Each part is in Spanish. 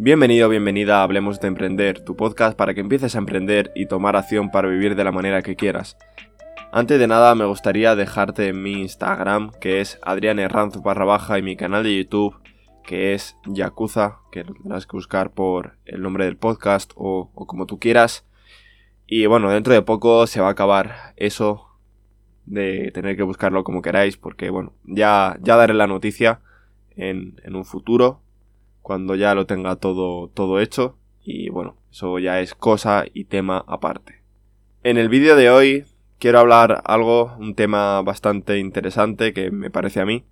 Bienvenido, bienvenida a Hablemos de Emprender, tu podcast para que empieces a emprender y tomar acción para vivir de la manera que quieras. Antes de nada me gustaría dejarte mi Instagram, que es Adrián barra baja, y mi canal de YouTube, que es Yakuza, que lo tendrás que buscar por el nombre del podcast o, o como tú quieras. Y bueno, dentro de poco se va a acabar eso de tener que buscarlo como queráis, porque bueno, ya, ya daré la noticia en, en un futuro, cuando ya lo tenga todo, todo hecho, y bueno, eso ya es cosa y tema aparte. En el vídeo de hoy quiero hablar algo, un tema bastante interesante que me parece a mí,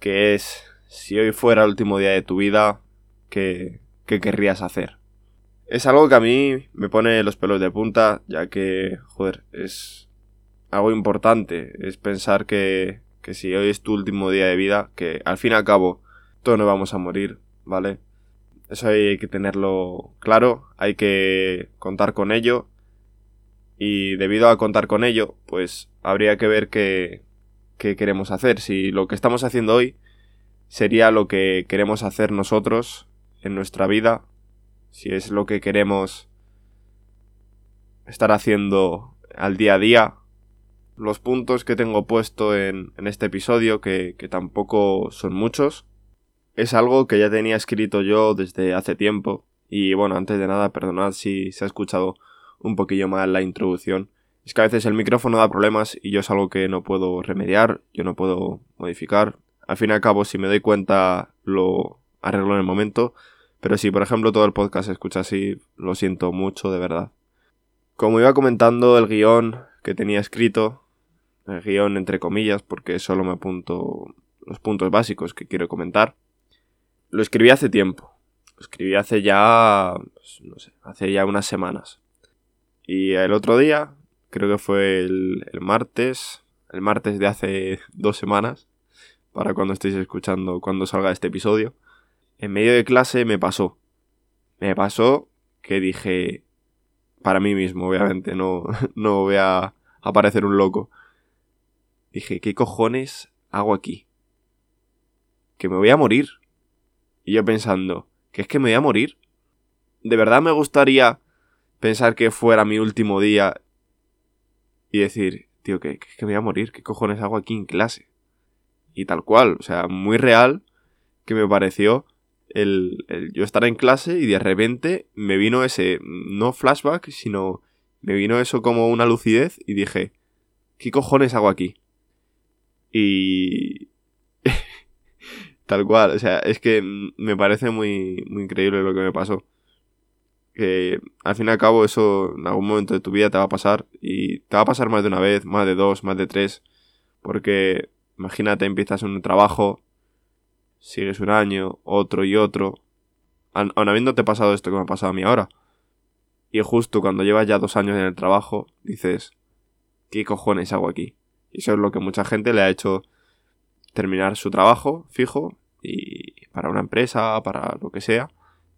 que es si hoy fuera el último día de tu vida, ¿qué, qué querrías hacer? Es algo que a mí me pone los pelos de punta, ya que, joder, es, algo importante es pensar que, que si hoy es tu último día de vida, que al fin y al cabo todos nos vamos a morir, ¿vale? Eso hay que tenerlo claro, hay que contar con ello y debido a contar con ello, pues habría que ver qué, qué queremos hacer. Si lo que estamos haciendo hoy sería lo que queremos hacer nosotros en nuestra vida, si es lo que queremos estar haciendo al día a día, los puntos que tengo puesto en, este episodio, que, tampoco son muchos, es algo que ya tenía escrito yo desde hace tiempo. Y bueno, antes de nada, perdonad si se ha escuchado un poquillo mal la introducción. Es que a veces el micrófono da problemas y yo es algo que no puedo remediar, yo no puedo modificar. Al fin y al cabo, si me doy cuenta, lo arreglo en el momento. Pero si, por ejemplo, todo el podcast se escucha así, lo siento mucho, de verdad. Como iba comentando, el guion que tenía escrito el guion entre comillas porque solo me apunto los puntos básicos que quiero comentar. Lo escribí hace tiempo. Lo escribí hace ya, pues, no sé, hace ya unas semanas. Y el otro día, creo que fue el, el martes, el martes de hace dos semanas, para cuando estéis escuchando, cuando salga este episodio, en medio de clase me pasó. Me pasó que dije, para mí mismo, obviamente, no, no voy a aparecer un loco. Dije, ¿qué cojones hago aquí? Que me voy a morir. Y yo pensando, ¿que es que me voy a morir? De verdad me gustaría pensar que fuera mi último día y decir, tío, que, es que me voy a morir, ¿qué cojones hago aquí en clase? Y tal cual, o sea, muy real que me pareció el, el, yo estar en clase y de repente me vino ese, no flashback, sino me vino eso como una lucidez y dije, ¿qué cojones hago aquí? Y... Tal cual, o sea, es que me parece muy, muy increíble lo que me pasó. Que al fin y al cabo eso en algún momento de tu vida te va a pasar y te va a pasar más de una vez, más de dos, más de tres. Porque imagínate, empiezas un trabajo, sigues un año, otro y otro. Aun habiéndote pasado esto que me ha pasado a mí ahora. Y justo cuando llevas ya dos años en el trabajo, dices, ¿qué cojones hago aquí? Y eso es lo que mucha gente le ha hecho terminar su trabajo fijo y para una empresa, para lo que sea,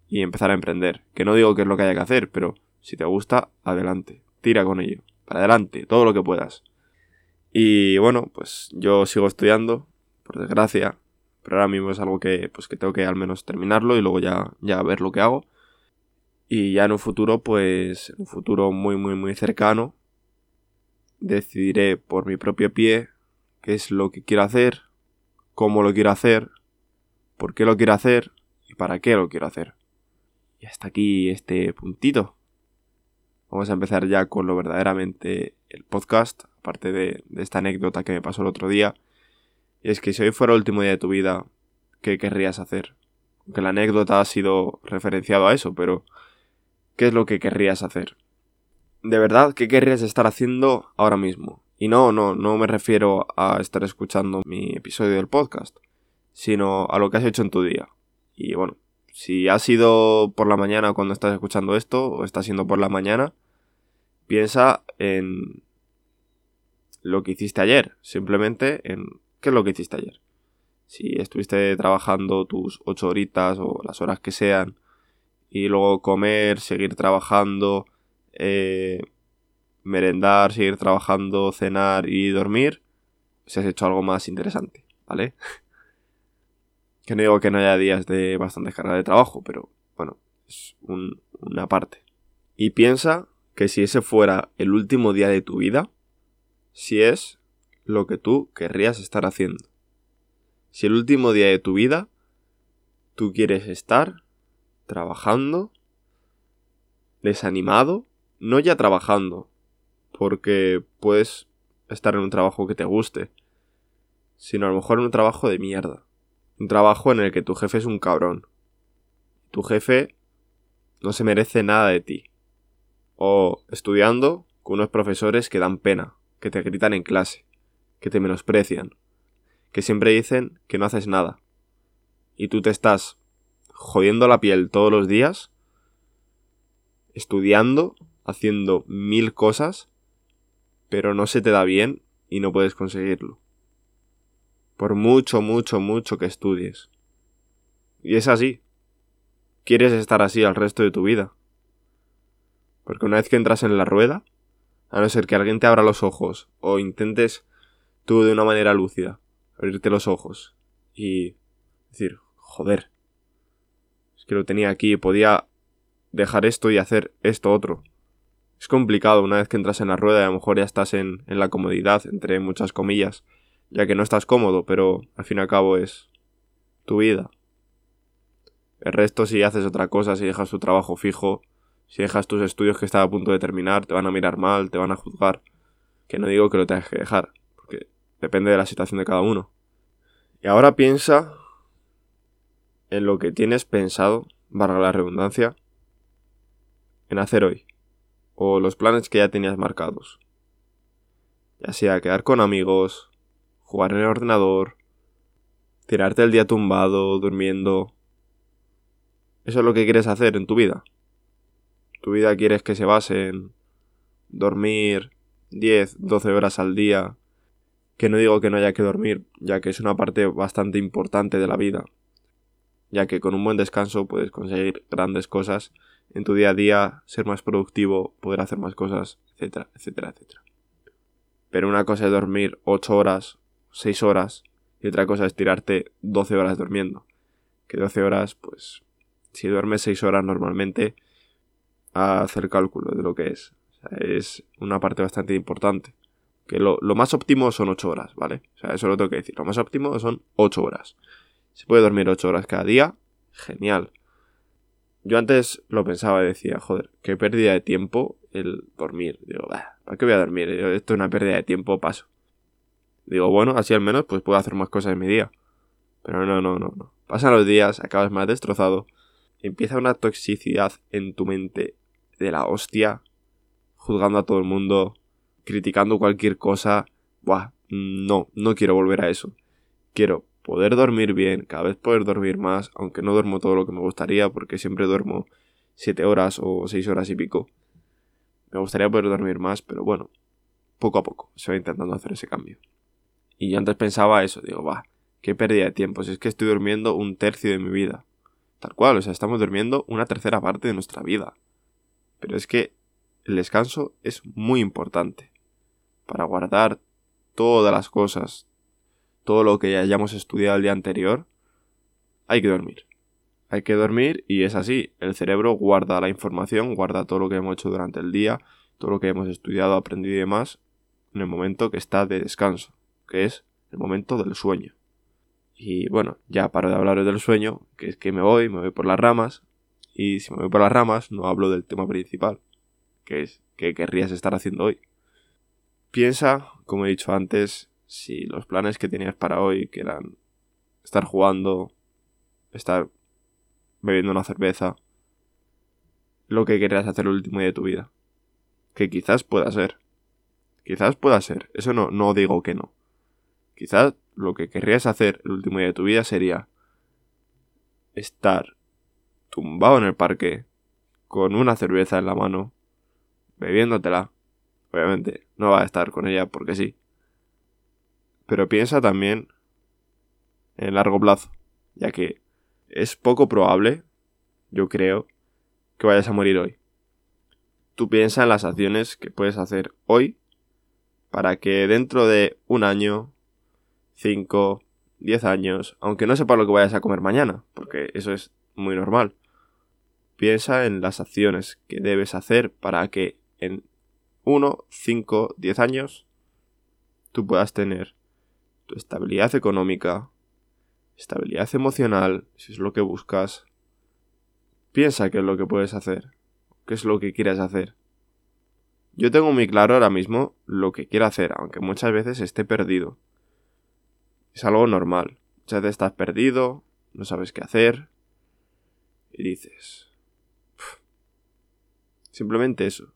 y empezar a emprender. Que no digo que es lo que haya que hacer, pero si te gusta, adelante, tira con ello, para adelante, todo lo que puedas. Y bueno, pues yo sigo estudiando, por desgracia, pero ahora mismo es algo que pues que tengo que al menos terminarlo y luego ya ya ver lo que hago. Y ya en un futuro, pues en un futuro muy muy muy cercano, decidiré por mi propio pie qué es lo que quiero hacer, cómo lo quiero hacer, por qué lo quiero hacer y para qué lo quiero hacer. Y hasta aquí este puntito. Vamos a empezar ya con lo verdaderamente el podcast, aparte de, esta anécdota que me pasó el otro día. Y es que si hoy fuera el último día de tu vida, ¿qué querrías hacer? Aunque la anécdota ha sido referenciado a eso, pero ¿qué es lo que querrías hacer? de verdad, ¿qué querrías estar haciendo ahora mismo? Y no, no, no me refiero a estar escuchando mi episodio del podcast, sino a lo que has hecho en tu día. Y bueno, si ha sido por la mañana cuando estás escuchando esto, o está siendo por la mañana, piensa en lo que hiciste ayer, simplemente en qué es lo que hiciste ayer. Si estuviste trabajando tus ocho horitas o las horas que sean, y luego comer, seguir trabajando, eh, merendar, seguir trabajando, cenar y dormir, si has hecho algo más interesante, ¿vale? que no digo que no haya días de bastante carga de trabajo, pero bueno, es una parte. Y piensa que si ese fuera el último día de tu vida, si es lo que tú querrías estar haciendo. Si el último día de tu vida tú quieres estar trabajando, desanimado, no ya trabajando, porque puedes estar en un trabajo que te guste, sino a lo mejor en un trabajo de mierda. Un trabajo en el que tu jefe es un cabrón. Tu jefe no se merece nada de ti. O estudiando con unos profesores que dan pena, que te gritan en clase, que te menosprecian, que siempre dicen que no haces nada. Y tú te estás jodiendo la piel todos los días, estudiando, haciendo mil cosas, pero no se te da bien y no puedes conseguirlo. Por mucho, mucho, mucho que estudies. Y es así. Quieres estar así al resto de tu vida. Porque una vez que entras en la rueda, a no ser que alguien te abra los ojos o intentes tú de una manera lúcida abrirte los ojos y decir, joder, es que lo tenía aquí, podía dejar esto y hacer esto otro. Es complicado una vez que entras en la rueda y a lo mejor ya estás en, en la comodidad, entre muchas comillas, ya que no estás cómodo, pero al fin y al cabo es tu vida. El resto si haces otra cosa, si dejas tu trabajo fijo, si dejas tus estudios que están a punto de terminar, te van a mirar mal, te van a juzgar. Que no digo que lo tengas que dejar, porque depende de la situación de cada uno. Y ahora piensa en lo que tienes pensado, barra la redundancia, en hacer hoy, o los planes que ya tenías marcados. Ya sea quedar con amigos, jugar en el ordenador, tirarte el día tumbado, durmiendo. Eso es lo que quieres hacer en tu vida. Tu vida quieres que se base en dormir 10, 12 horas al día. Que no digo que no haya que dormir, ya que es una parte bastante importante de la vida. Ya que con un buen descanso puedes conseguir grandes cosas en tu día a día, ser más productivo, poder hacer más cosas, etcétera, etcétera, etcétera. Pero una cosa es dormir 8 horas, 6 horas, y otra cosa es tirarte 12 horas durmiendo. Que 12 horas, pues, si duermes 6 horas normalmente, a hacer cálculo de lo que es. es una parte bastante importante. Que lo, lo, más óptimo son 8 horas, ¿vale? O sea, eso lo tengo que decir. Lo más óptimo son 8 horas. Si puede dormir 8 horas cada día, genial. Yo antes lo pensaba y decía, joder, qué pérdida de tiempo el dormir. Digo, ¿para qué voy a dormir? esto es una pérdida de tiempo, paso. Digo, bueno, así al menos pues puedo hacer más cosas en mi día. Pero no, no, no, no. Pasan los días, acabas más destrozado. Empieza una toxicidad en tu mente de la hostia, juzgando a todo el mundo, criticando cualquier cosa. Buah, no, no quiero volver a eso. Quiero poder dormir bien, cada vez poder dormir más, aunque no duermo todo lo que me gustaría, porque siempre duermo 7 horas o 6 horas y pico. Me gustaría poder dormir más, pero bueno, poco a poco se va intentando hacer ese cambio. Y yo antes pensaba eso, digo, va, qué pérdida de tiempo, si es que estoy durmiendo un tercio de mi vida. Tal cual, o sea, estamos durmiendo una tercera parte de nuestra vida. Pero es que el descanso es muy importante para guardar todas las cosas, todo lo que ya hayamos estudiado el día anterior, hay que dormir. Hay que dormir y es así. El cerebro guarda la información, guarda todo lo que hemos hecho durante el día, todo lo que hemos estudiado, aprendido y demás, en el momento que está de descanso, que es el momento del sueño. Y bueno, ya paro de hablar del sueño, que es que me voy, me voy por las ramas, y si me voy por las ramas, no hablo del tema principal, que es qué querrías estar haciendo hoy. Piensa, como he dicho antes, si los planes que tenías para hoy, que eran estar jugando, estar bebiendo una cerveza, lo que querías hacer el último día de tu vida. Que quizás pueda ser. Quizás pueda ser. Eso no, no digo que no. Quizás lo que querrías hacer el último día de tu vida sería estar tumbado en el parque con una cerveza en la mano, bebiéndotela. Obviamente, no va a estar con ella porque sí. Pero piensa también en largo plazo, ya que es poco probable, yo creo, que vayas a morir hoy. Tú piensa en las acciones que puedes hacer hoy para que dentro de un año, cinco, diez años, aunque no sepas lo que vayas a comer mañana, porque eso es muy normal, piensa en las acciones que debes hacer para que en 1, 5, 10 años tú puedas tener estabilidad económica, estabilidad emocional, si es lo que buscas. Piensa qué es lo que puedes hacer, qué es lo que quieres hacer. Yo tengo muy claro ahora mismo lo que quiero hacer, aunque muchas veces esté perdido. Es algo normal. Muchas veces estás perdido, no sabes qué hacer. Y dices... Simplemente eso.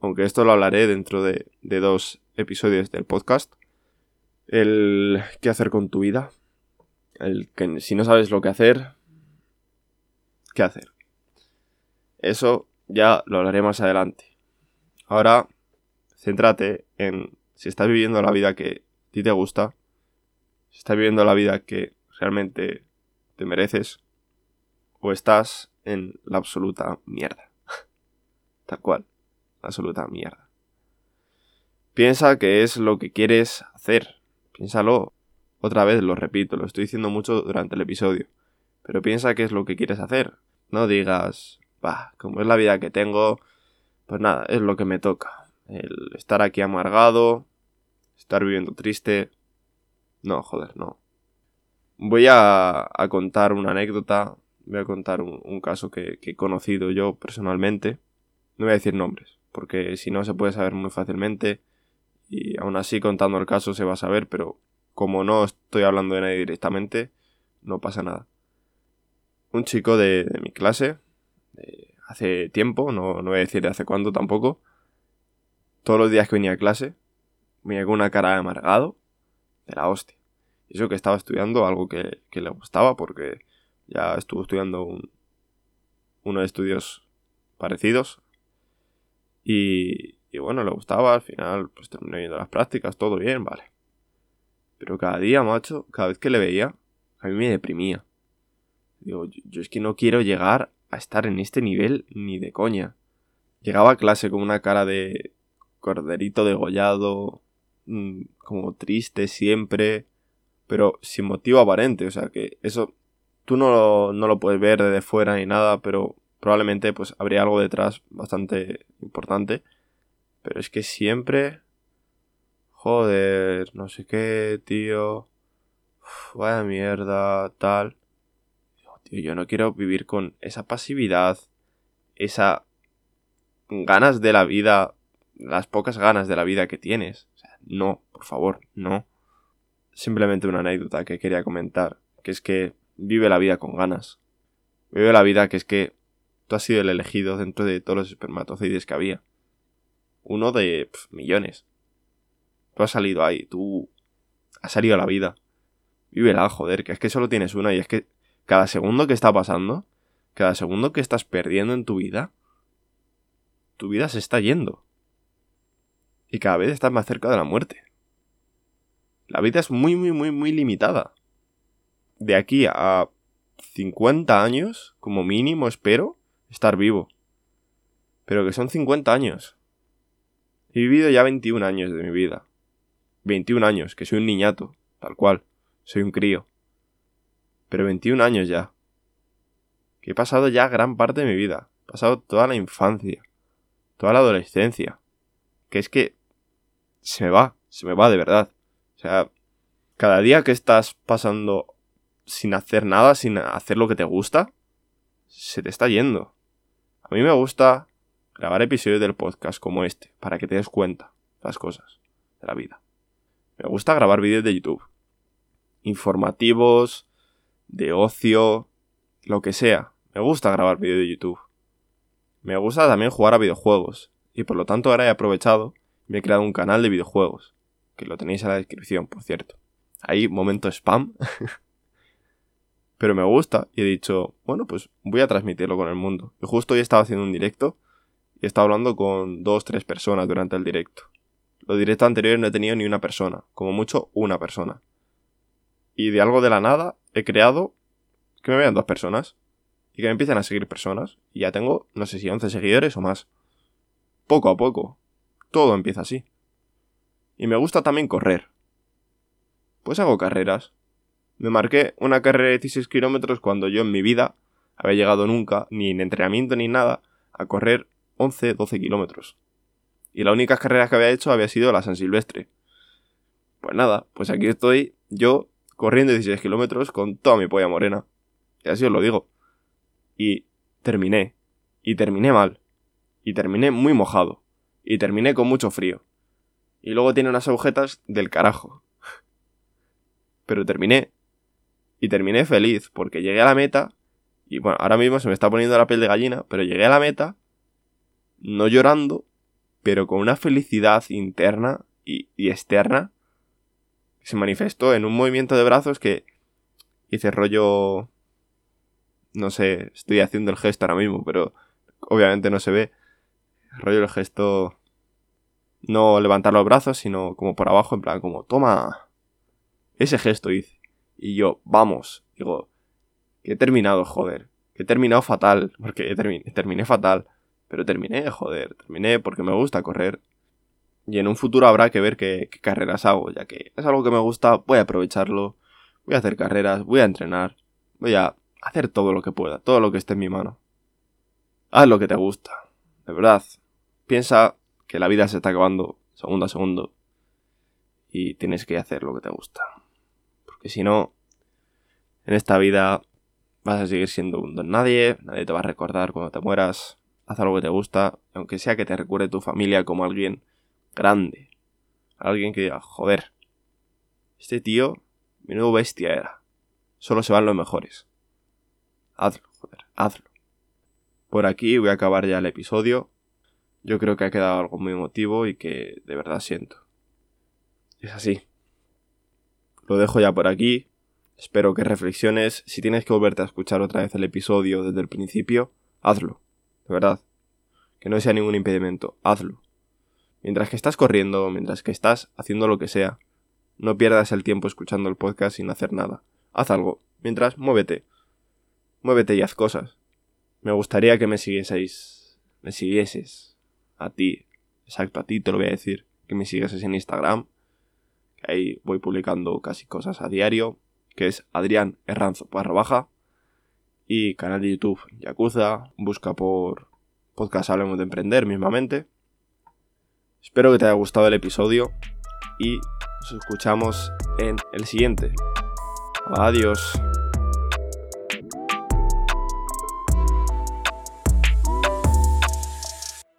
Aunque esto lo hablaré dentro de, de dos episodios del podcast. El qué hacer con tu vida. El que si no sabes lo que hacer, ¿qué hacer? Eso ya lo hablaré más adelante. Ahora, céntrate en si estás viviendo la vida que a ti te gusta, si estás viviendo la vida que realmente te mereces, o estás en la absoluta mierda. Tal cual, la absoluta mierda. Piensa que es lo que quieres hacer. Piénsalo. Otra vez lo repito, lo estoy diciendo mucho durante el episodio. Pero piensa qué es lo que quieres hacer. No digas, bah, como es la vida que tengo, pues nada, es lo que me toca. El estar aquí amargado, estar viviendo triste. No, joder, no. Voy a, contar una anécdota, voy a contar un, caso que, he conocido yo personalmente. No voy a decir nombres, porque si no se puede saber muy fácilmente. Y aún así contando el caso se va a saber, pero como no estoy hablando de nadie directamente, no pasa nada. Un chico de, de mi clase, hace tiempo, no, no voy a decir de hace cuándo tampoco, todos los días que venía a clase, venía con una cara de amargado, de la hostia. Y eso que estaba estudiando algo que, le gustaba, porque ya estuvo estudiando un, unos estudios parecidos. Y, y bueno, le gustaba, al final pues terminó yendo las prácticas, todo bien, vale. Pero cada día, macho, cada vez que le veía, a mí me deprimía. Digo, yo es que no quiero llegar a estar en este nivel ni de coña. Llegaba a clase con una cara de corderito degollado, mm, como triste siempre, pero sin motivo aparente, o sea que eso tú no, no lo puedes ver desde fuera ni nada, pero probablemente pues habría algo detrás bastante importante. Pero es que siempre... Joder, no sé qué, tío. vaya mierda, tal yo no quiero vivir con esa pasividad, esa ganas de la vida, las pocas ganas de la vida que tienes. O sea, no, por favor, no. Simplemente una anécdota que quería comentar, que es que vive la vida con ganas. Vive la vida que es que tú has sido el elegido dentro de todos los espermatozoides que había. Uno de millones. Tú has salido ahí, tú has salido a la vida. Vívela, joder, que es que solo tienes una y es que cada segundo que está pasando, cada segundo que estás perdiendo en tu vida, tu vida se está yendo. Y cada vez estás más cerca de la muerte. La vida es muy, muy, muy, muy limitada. De aquí a 50 años, como mínimo, espero estar vivo. Pero que son 50 años. He vivido ya 21 años de mi vida. 21 años, que soy un niñato, tal cual. Soy un crío pero 21 años ya. Que he pasado ya gran parte de mi vida. He pasado toda la infancia, toda la adolescencia. Que es que se me va, se me va de verdad. O sea, cada día que estás pasando sin hacer nada, sin hacer lo que te gusta, se te está yendo. A mí me gusta grabar episodios del podcast como este, para que te des cuenta de las cosas de la vida. Me gusta grabar vídeos de YouTube. Informativos, de ocio, lo que sea. Me gusta grabar vídeos de YouTube. Me gusta también jugar a videojuegos. Y por lo tanto ahora he aprovechado y me he creado un canal de videojuegos. Que lo tenéis en la descripción, por cierto. Ahí, momento spam. Pero me gusta y he dicho, bueno, pues voy a transmitirlo con el mundo. Y justo hoy estaba haciendo un directo y he estado hablando con dos, tres personas durante el directo. Los directos anteriores no he tenido ni una persona, como mucho una persona. Y de algo de la nada he creado que me vean dos personas y que me empiecen a seguir personas. Y ya tengo, no sé si 11 seguidores o más. Poco a poco. Todo empieza así. Y me gusta también correr. Pues hago carreras. Me marqué una carrera de 16 kilómetros cuando yo en mi vida había llegado nunca, ni en entrenamiento ni nada, a correr 11, 12 kilómetros. Y las únicas carreras que había hecho había sido la San Silvestre. Pues nada, pues aquí estoy yo corriendo 16 kilómetros con toda mi polla morena. Y así os lo digo. Y terminé. Y terminé mal. Y terminé muy mojado. Y terminé con mucho frío. Y luego tiene unas agujetas del carajo. Pero terminé. Y terminé feliz porque llegué a la meta. Y bueno, ahora mismo se me está poniendo la piel de gallina. Pero llegué a la meta. No llorando. Pero con una felicidad interna y, externa. Se manifestó en un movimiento de brazos que hice rollo... No sé, estoy haciendo el gesto ahora mismo, pero obviamente no se ve. Rollo el gesto no levantar los brazos, sino como por abajo, en plan, como, toma. Ese gesto hice. Y yo, vamos. Digo, que he terminado, joder. Que he terminado fatal. Porque terminé, fatal. Pero terminé, joder. Terminé porque me gusta correr. Y en un futuro habrá que ver qué, carreras hago, ya que es algo que me gusta, voy a aprovecharlo. Voy a hacer carreras, voy a entrenar. Voy a hacer todo lo que pueda, todo lo que esté en mi mano. Haz lo que te gusta. De verdad. Piensa que la vida se está acabando segundo a segundo y tienes que hacer lo que te gusta. Porque si no, en esta vida vas a seguir siendo un don nadie, nadie te va a recordar cuando te mueras, haz algo que te gusta, aunque sea que te recuerde tu familia como alguien grande, alguien que diga, joder, este tío, mi nuevo bestia era, solo se van los mejores. Hazlo, joder, hazlo. Por aquí voy a acabar ya el episodio. Yo creo que ha quedado algo muy emotivo y que de verdad siento. Es así. Lo dejo ya por aquí. Espero que reflexiones. Si tienes que volverte a escuchar otra vez el episodio desde el principio, hazlo. De verdad. Que no sea ningún impedimento. Hazlo. Mientras que estás corriendo, mientras que estás haciendo lo que sea, no pierdas el tiempo escuchando el podcast sin hacer nada. Haz algo. Mientras, muévete. Muévete y haz cosas. Me gustaría que me siguieseis. Me siguieses a ti, exacto, a ti te lo voy a decir, que me sigas en Instagram, que ahí voy publicando casi cosas a diario, que es Adrián Herranzo barra baja, y canal de YouTube Yakuza, busca por podcast Hablemos de Emprender mismamente. Espero que te haya gustado el episodio y nos escuchamos en el siguiente. Adiós.